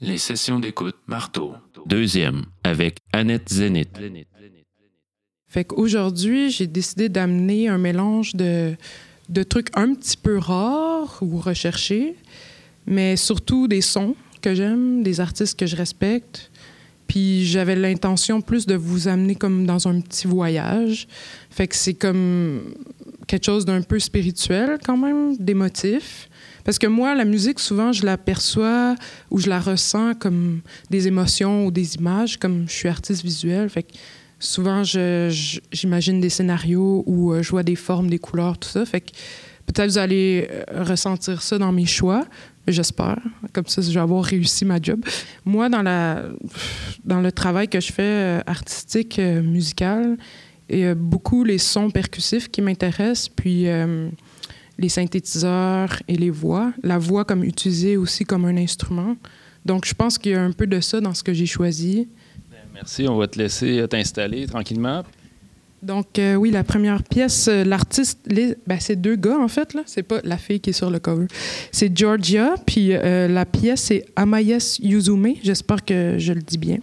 Les sessions d'écoute marteau. Deuxième, avec Annette Zenith. Fait qu'aujourd'hui, j'ai décidé d'amener un mélange de, de trucs un petit peu rares ou recherchés, mais surtout des sons que j'aime, des artistes que je respecte. Puis j'avais l'intention plus de vous amener comme dans un petit voyage. Fait que c'est comme quelque chose d'un peu spirituel quand même, d'émotif. Parce que moi, la musique, souvent, je la perçois ou je la ressens comme des émotions ou des images, comme je suis artiste visuel. Fait que souvent, j'imagine des scénarios où euh, je vois des formes, des couleurs, tout ça. Fait que peut-être vous allez euh, ressentir ça dans mes choix. J'espère. Comme ça, je vais avoir réussi ma job. Moi, dans, la, dans le travail que je fais euh, artistique, musical, il y a beaucoup les sons percussifs qui m'intéressent, puis les synthétiseurs et les voix. La voix comme utilisée aussi comme un instrument. Donc, je pense qu'il y a un peu de ça dans ce que j'ai choisi. Merci, on va te laisser t'installer tranquillement. Donc, euh, oui, la première pièce, euh, l'artiste, ben, c'est deux gars, en fait, là. C'est pas la fille qui est sur le cover. C'est Georgia, puis euh, la pièce, c'est Amayes Yuzume. J'espère que je le dis bien.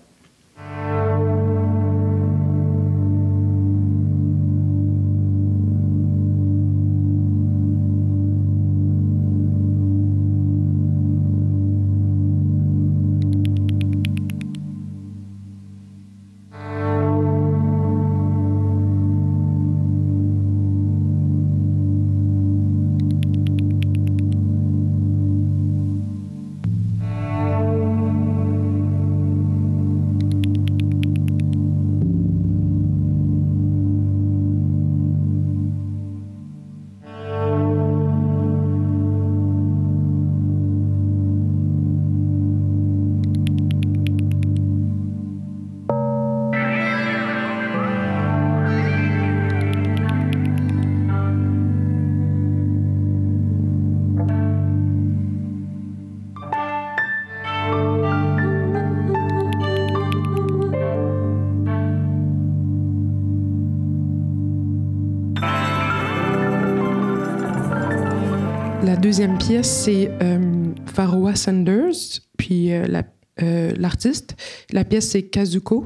Deuxième pièce, c'est euh, Pharoah Sanders, puis euh, euh, l'artiste. La pièce, c'est Kazuko.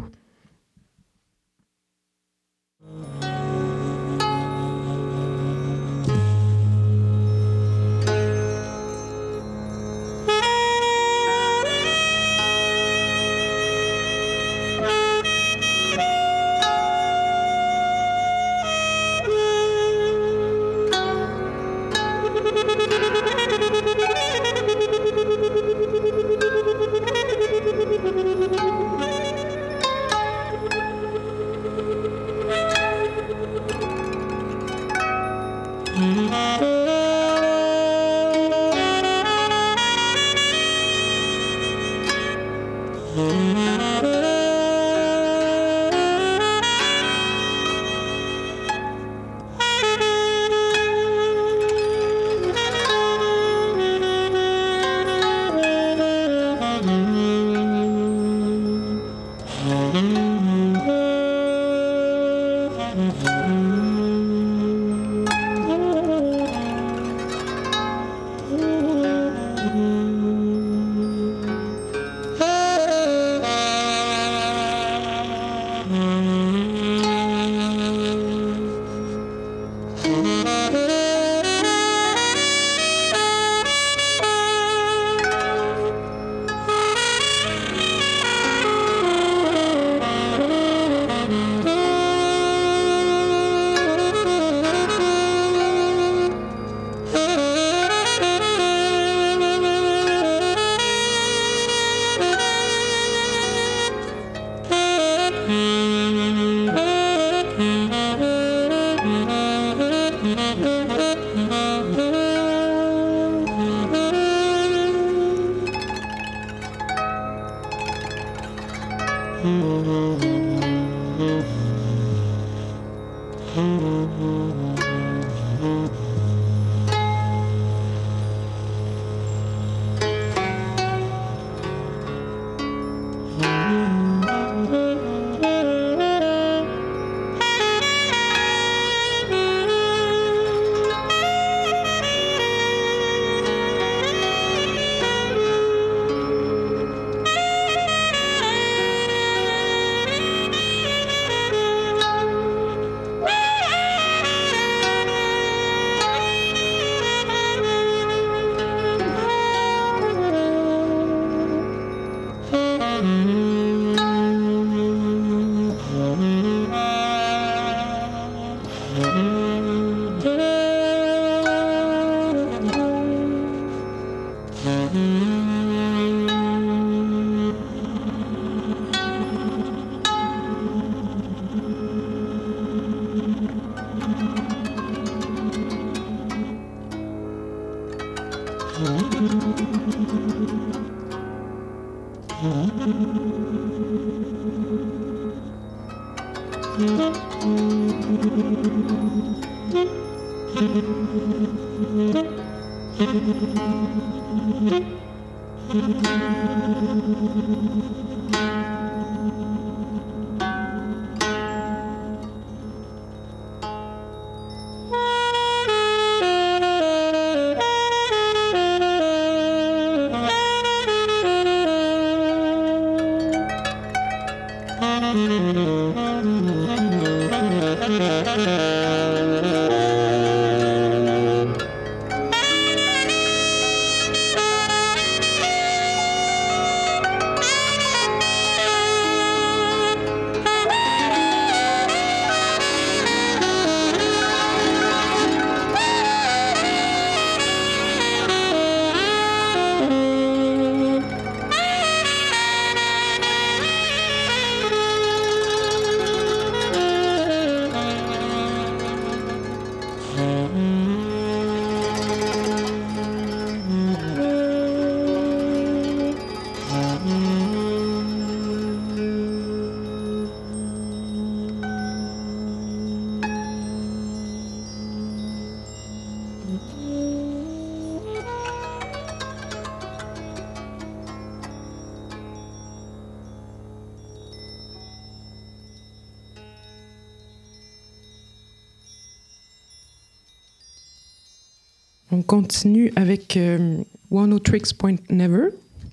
Continue avec euh, One O Tricks Point Never.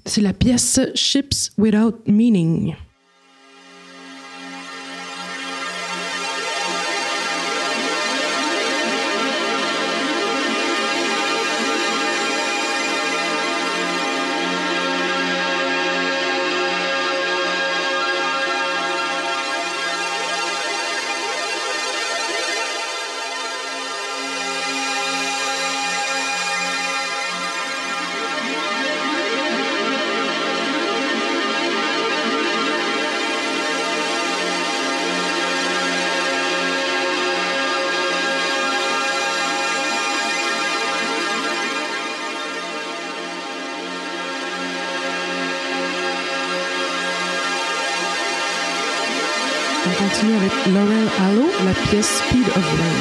C'est la pièce Ships Without Meaning. Laurel Hallow, la pièce Speed of Rain.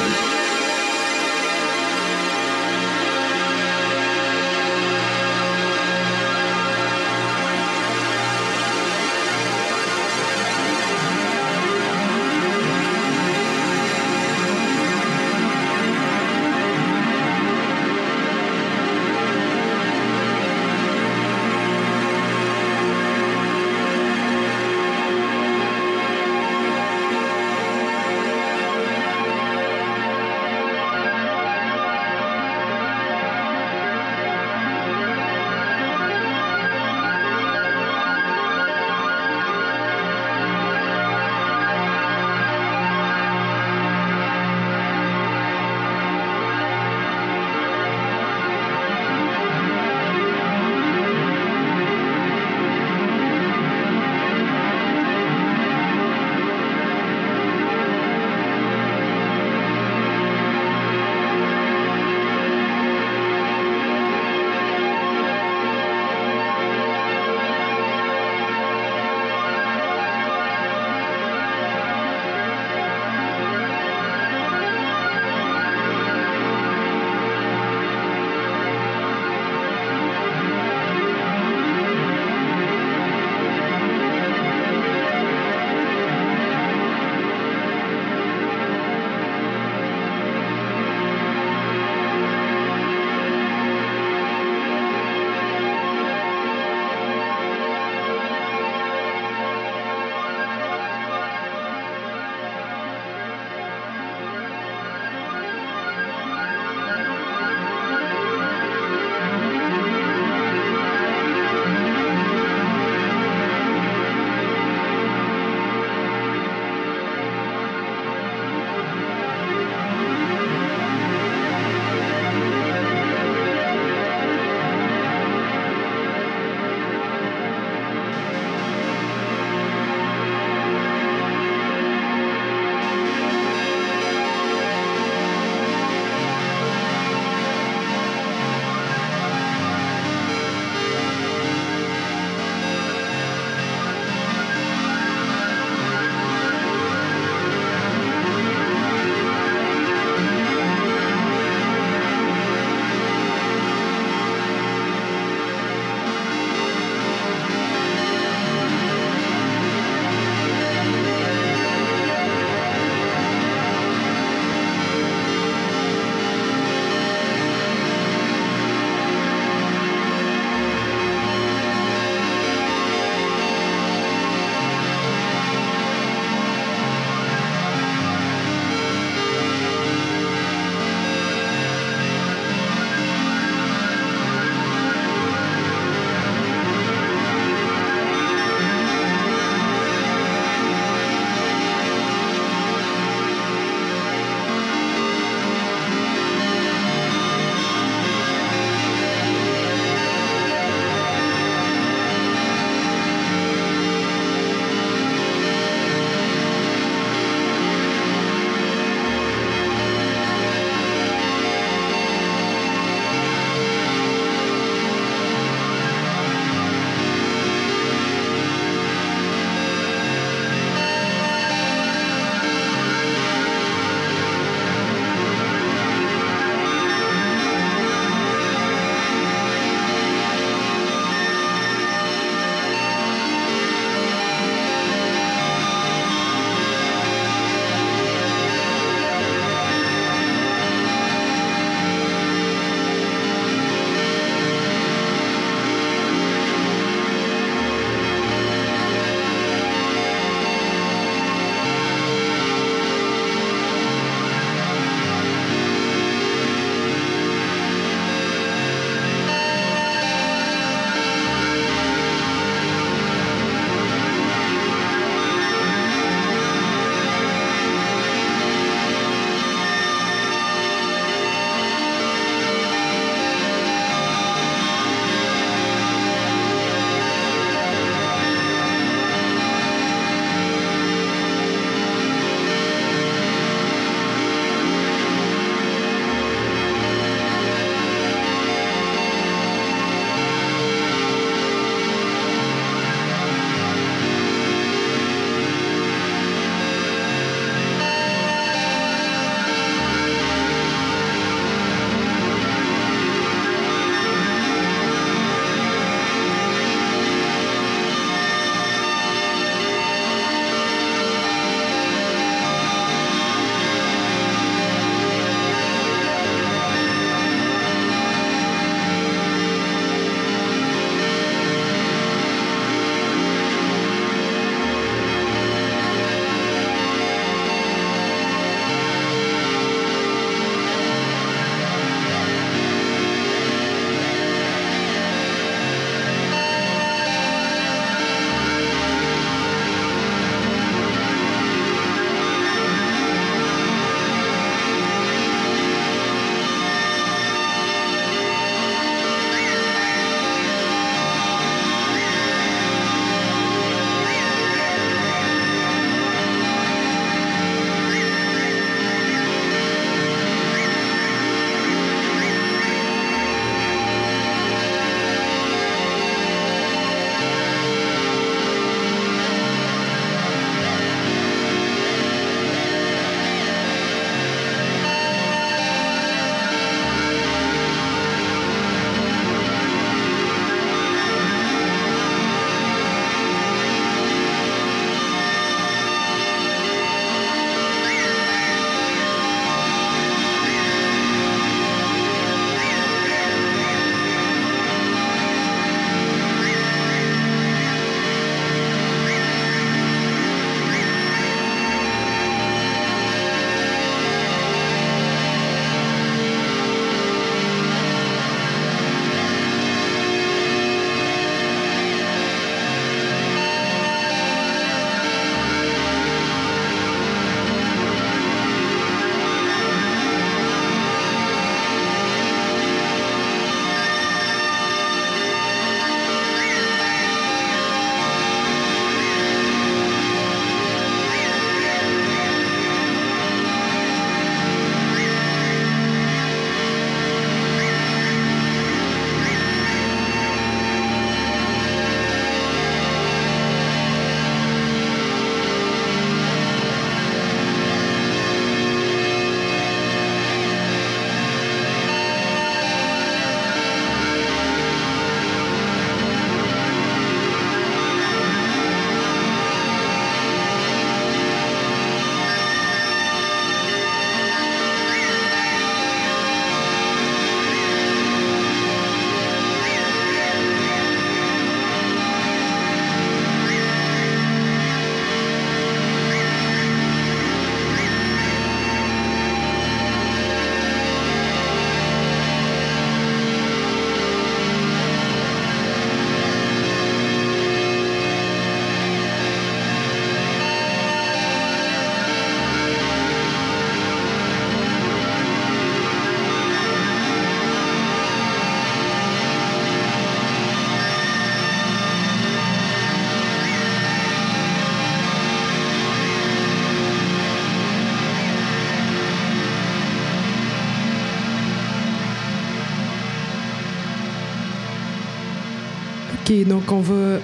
OK, donc on va euh,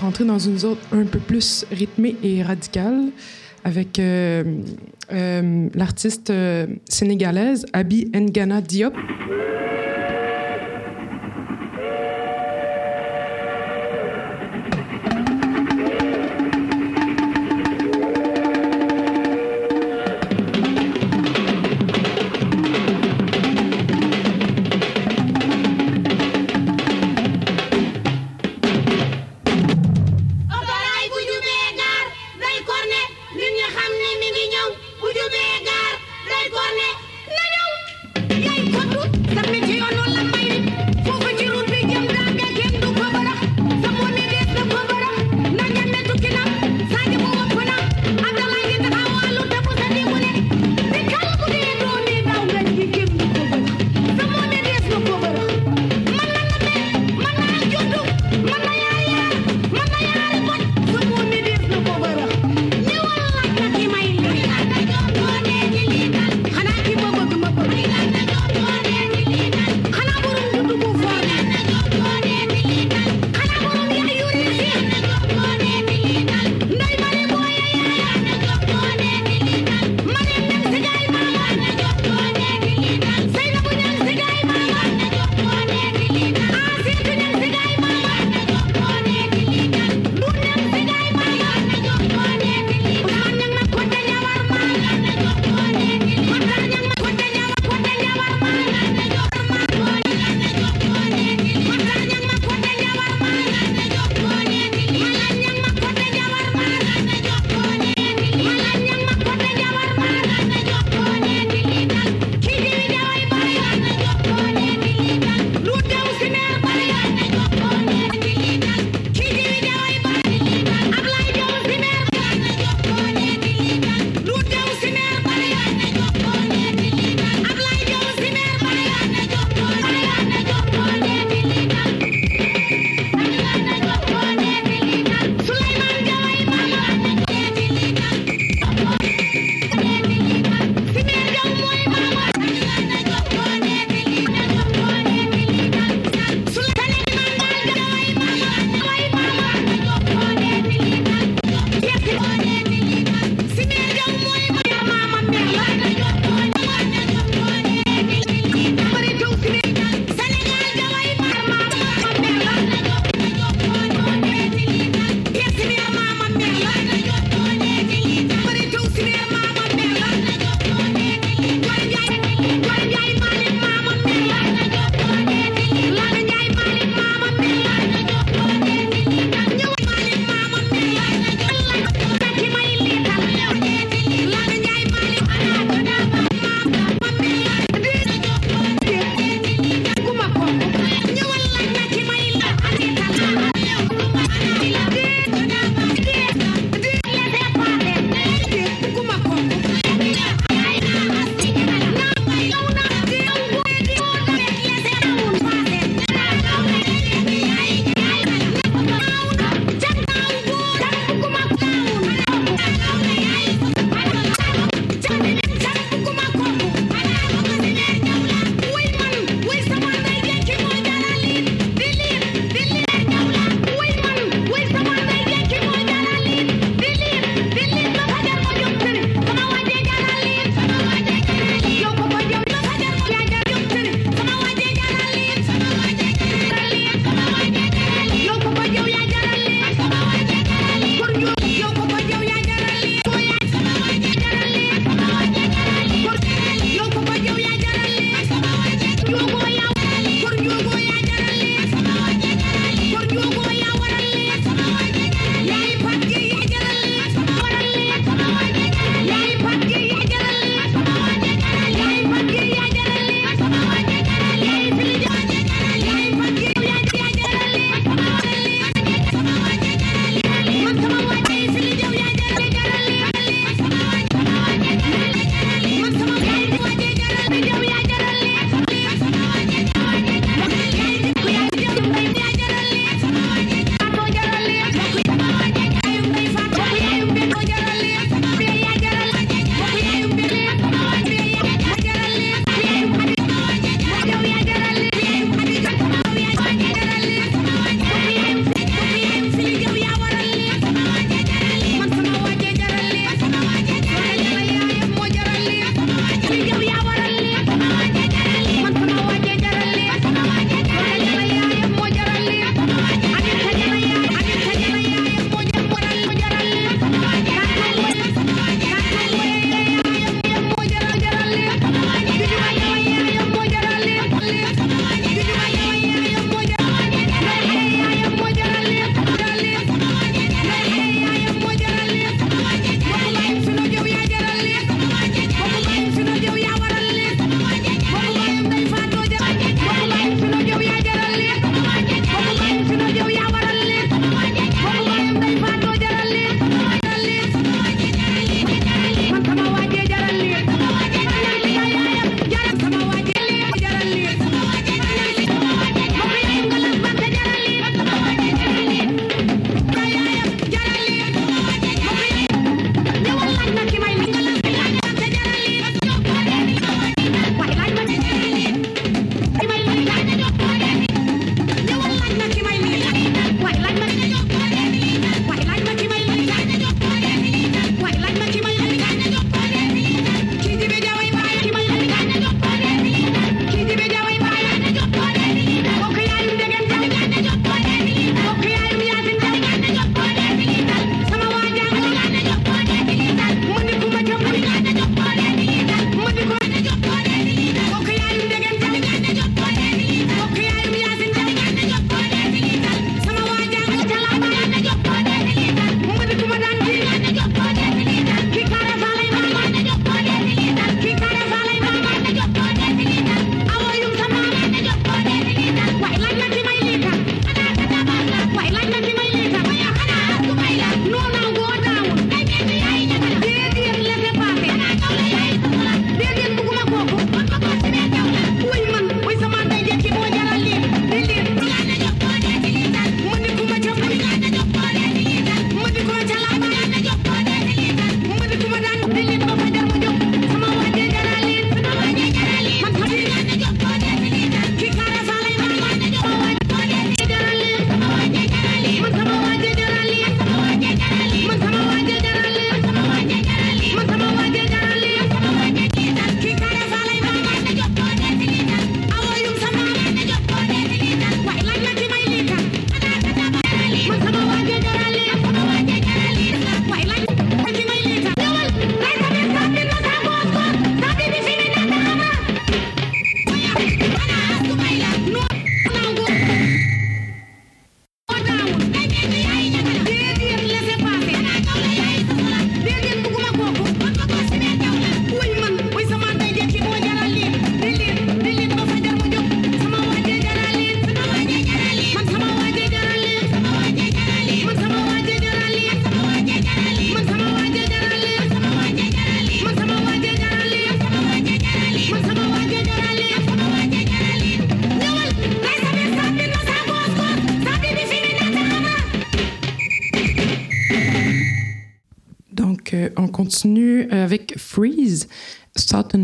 rentrer dans une zone un peu plus rythmée et radicale avec euh, euh, l'artiste sénégalaise Abi Ngana Diop.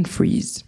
Freeze.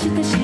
して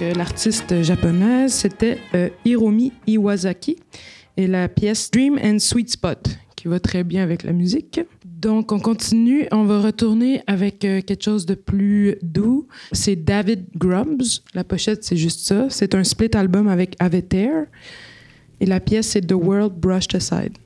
l'artiste japonaise, c'était euh, Hiromi Iwasaki et la pièce Dream and Sweet Spot qui va très bien avec la musique. Donc, on continue. On va retourner avec euh, quelque chose de plus doux. C'est David Grubbs. La pochette, c'est juste ça. C'est un split album avec Aveter. Et la pièce, c'est The World Brushed Aside.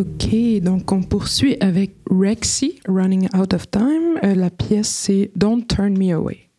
OK, donc on poursuit avec Rexy, Running Out of Time. Euh, la pièce, c'est Don't Turn Me Away.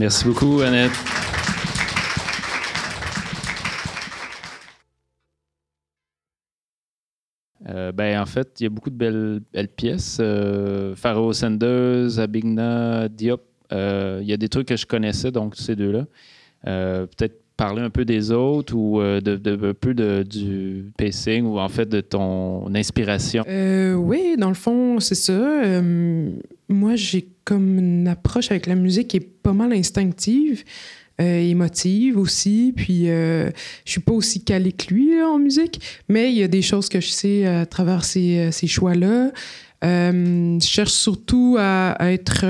Merci beaucoup, Annette. Euh, ben, en fait, il y a beaucoup de belles, pièces. Euh, Pharaoh Sanders, Abigna, Diop. Euh, Il y a des trucs que je connaissais, donc ces deux-là. Euh, Peut-être parler un peu des autres ou euh, de, un peu de- du pacing ou en fait de ton inspiration? Euh, oui, dans le fond, c'est ça. Euh, moi, j'ai comme une approche avec la musique qui est pas mal instinctive, émotive aussi. Puis, euh, je suis pas aussi calée que lui en musique, mais il y a des choses que je sais à travers ces, ces choix-là. Je cherche surtout à, être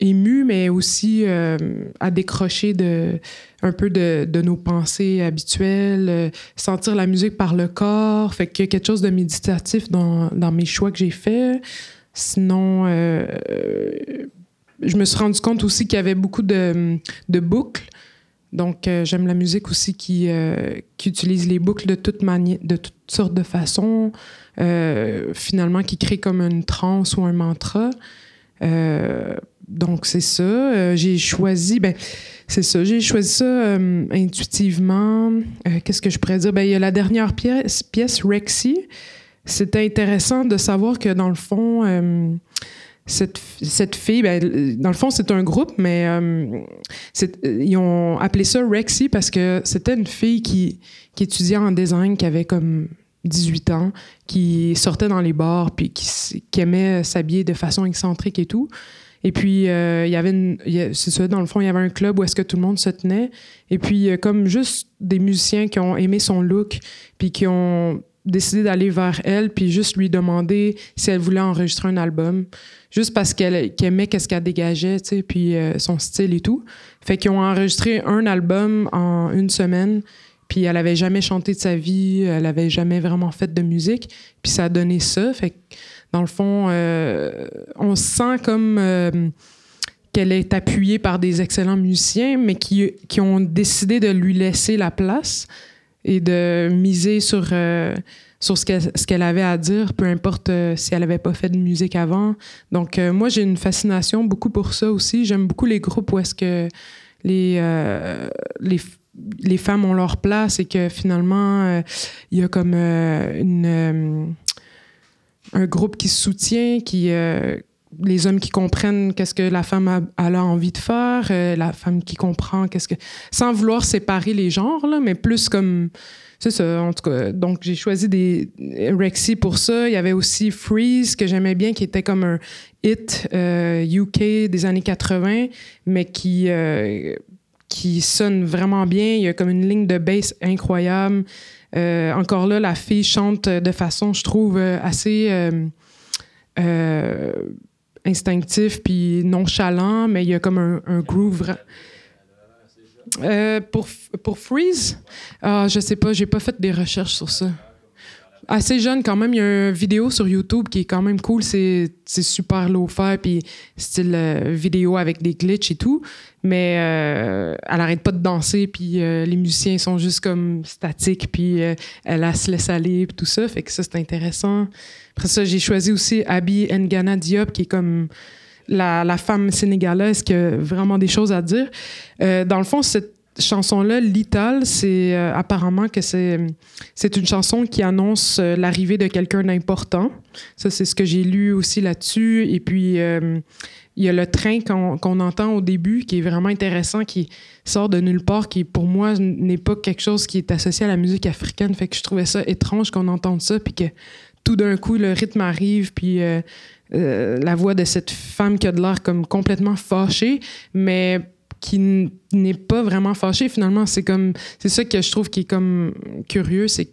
ému, mais aussi euh, à décrocher de, un peu de, de nos pensées habituelles, euh, sentir la musique par le corps. Fait qu'il quelque chose de méditatif dans, dans mes choix que j'ai faits. Sinon, euh, je me suis rendu compte aussi qu'il y avait beaucoup de, de boucles. Donc, j'aime la musique aussi qui, qui utilise les boucles de manières, de toutes sortes de façons, finalement, qui crée comme une transe ou un mantra. Donc, c'est ça. Euh, j'ai choisi, ben, c'est ça, j'ai choisi ça euh, intuitivement. Euh, Qu'est-ce que je pourrais dire? Ben, il y a la dernière pièce, pièce Rexy. C'était intéressant de savoir que, dans le fond, cette, cette fille, ben, dans le fond, c'est un groupe, mais ils ont appelé ça Rexy parce que c'était une fille qui, qui étudiait en design, qui avait comme 18 ans, qui sortait dans les bars, puis qui aimait s'habiller de façon excentrique et tout. Et puis, euh, il y avait une- c'est ça, dans le fond, il y avait un club où est-ce que tout le monde se tenait. Et puis, euh, comme juste des musiciens qui ont aimé son look, puis qui ont décidé d'aller vers elle, puis juste lui demander si elle voulait enregistrer un album, juste parce qu'elle aimait qu'est-ce qu'elle dégageait, tu sais, puis euh, son style et tout. Fait qu'ils ont enregistré un album en une semaine, puis elle avait jamais chanté de sa vie, elle avait jamais vraiment fait de musique, puis ça a donné ça. Fait dans le fond, euh, on se sent comme euh, qu'elle est appuyée par des excellents musiciens, mais qui, ont décidé de lui laisser la place et de miser sur, euh, ce qu'elle avait à dire, peu importe si elle n'avait pas fait de musique avant. Donc, moi, j'ai une fascination beaucoup pour ça aussi. J'aime beaucoup les groupes où est-ce que les, les, les femmes ont leur place et que finalement, il y a comme une, un groupe qui soutient, qui... euh, les hommes qui comprennent qu'est-ce que la femme a, a envie de faire, euh, la femme qui comprend qu'est-ce que... Sans vouloir séparer les genres, là, mais plus comme... C'est ça, en tout cas. Donc, j'ai choisi des Rexy pour ça. Il y avait aussi Freeze, que j'aimais bien, qui était comme un hit euh, UK des années 80, mais qui, euh, qui sonne vraiment bien. Il y a comme une ligne de bass incroyable. Euh, encore là, la fille chante de façon, je trouve, euh, assez... euh, euh, instinctif puis nonchalant, mais il y a comme un, groove. pour Freeze, ah, je sais pas, j'ai pas fait des recherches sur ça. Assez jeune quand même, il y a une vidéo sur YouTube qui est quand même cool, c'est super low-fi puis style euh, vidéo avec des glitches et tout, mais euh, elle arrête pas de danser puis euh, les musiciens sont juste comme statiques puis euh, elle, elle se laisse aller puis tout ça, fait que ça c'est intéressant. Après ça, j'ai choisi aussi Abi Ngana Diop, qui est comme la, la femme sénégalaise qui a vraiment des choses à dire. Dans le fond, cette chanson-là, Lital, c'est euh, apparemment que c'est une chanson qui annonce euh, l'arrivée de quelqu'un d'important. Ça, c'est ce que j'ai lu aussi là-dessus. Et puis, euh, il y a le train qu'on qu'on entend au début, qui est vraiment intéressant, qui sort de nulle part, qui pour moi n'est pas quelque chose qui est associé à la musique africaine. Fait que je trouvais ça étrange qu'on entende ça, puis que tout d'un coup, le rythme arrive, puis la voix de cette femme qui a de l'air comme complètement fâchée, mais qui n'est pas vraiment fâchée finalement. C'est comme, c'est ça que je trouve qui est comme curieux, c'est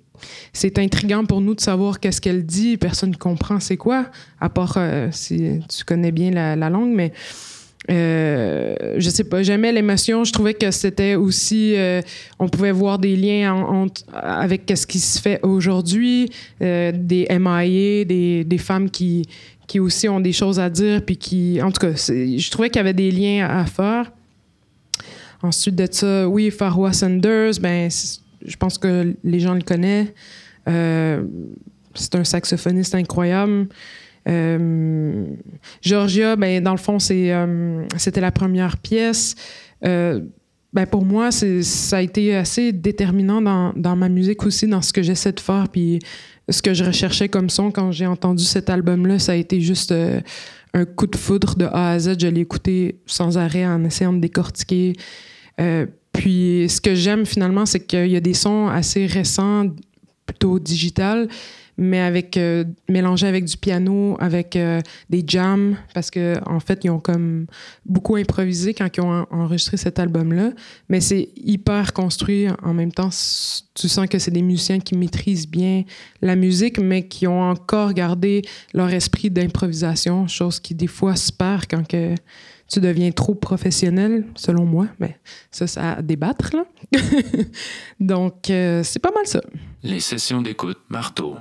c'est intriguant pour nous de savoir qu'est-ce qu'elle dit. Personne ne comprend c'est quoi, à part euh, si tu connais bien la, la langue, mais euh, je sais pas, j'aimais l'émotion. Je trouvais que c'était aussi, euh, on pouvait voir des liens avec ce qui se fait aujourd'hui, euh, des MIA, des, des femmes qui, qui aussi ont des choses à dire, puis qui, en tout cas, je trouvais qu'il y avait des liens à faire. Ensuite de ça, oui, Farwa Sanders, ben, je pense que les gens le connaissent. Euh, c'est un saxophoniste incroyable. Euh, Georgia, ben, dans le fond, euh, c'était la première pièce. Ben, pour moi, ça a été assez déterminant dans, dans ma musique aussi, dans ce que j'essaie de faire. Puis ce que je recherchais comme son quand j'ai entendu cet album-là, ça a été juste un coup de foudre de A à Z. Je l'ai écouté sans arrêt en essayant de décortiquer. Euh, puis ce que j'aime finalement, c'est qu'il y a des sons assez récents, plutôt digital, mais avec euh, mélangé avec du piano, avec euh, des jams, parce que en fait, ils ont comme beaucoup improvisé quand ils ont en- enregistré cet album-là. Mais c'est hyper construit en même temps. Tu sens que c'est des musiciens qui maîtrisent bien la musique, mais qui ont encore gardé leur esprit d'improvisation, chose qui des fois se perd quand que tu deviens trop professionnel, selon moi. Mais ça, ça à débattre, là. Donc, euh, c'est pas mal ça. Les sessions d'écoute marteau.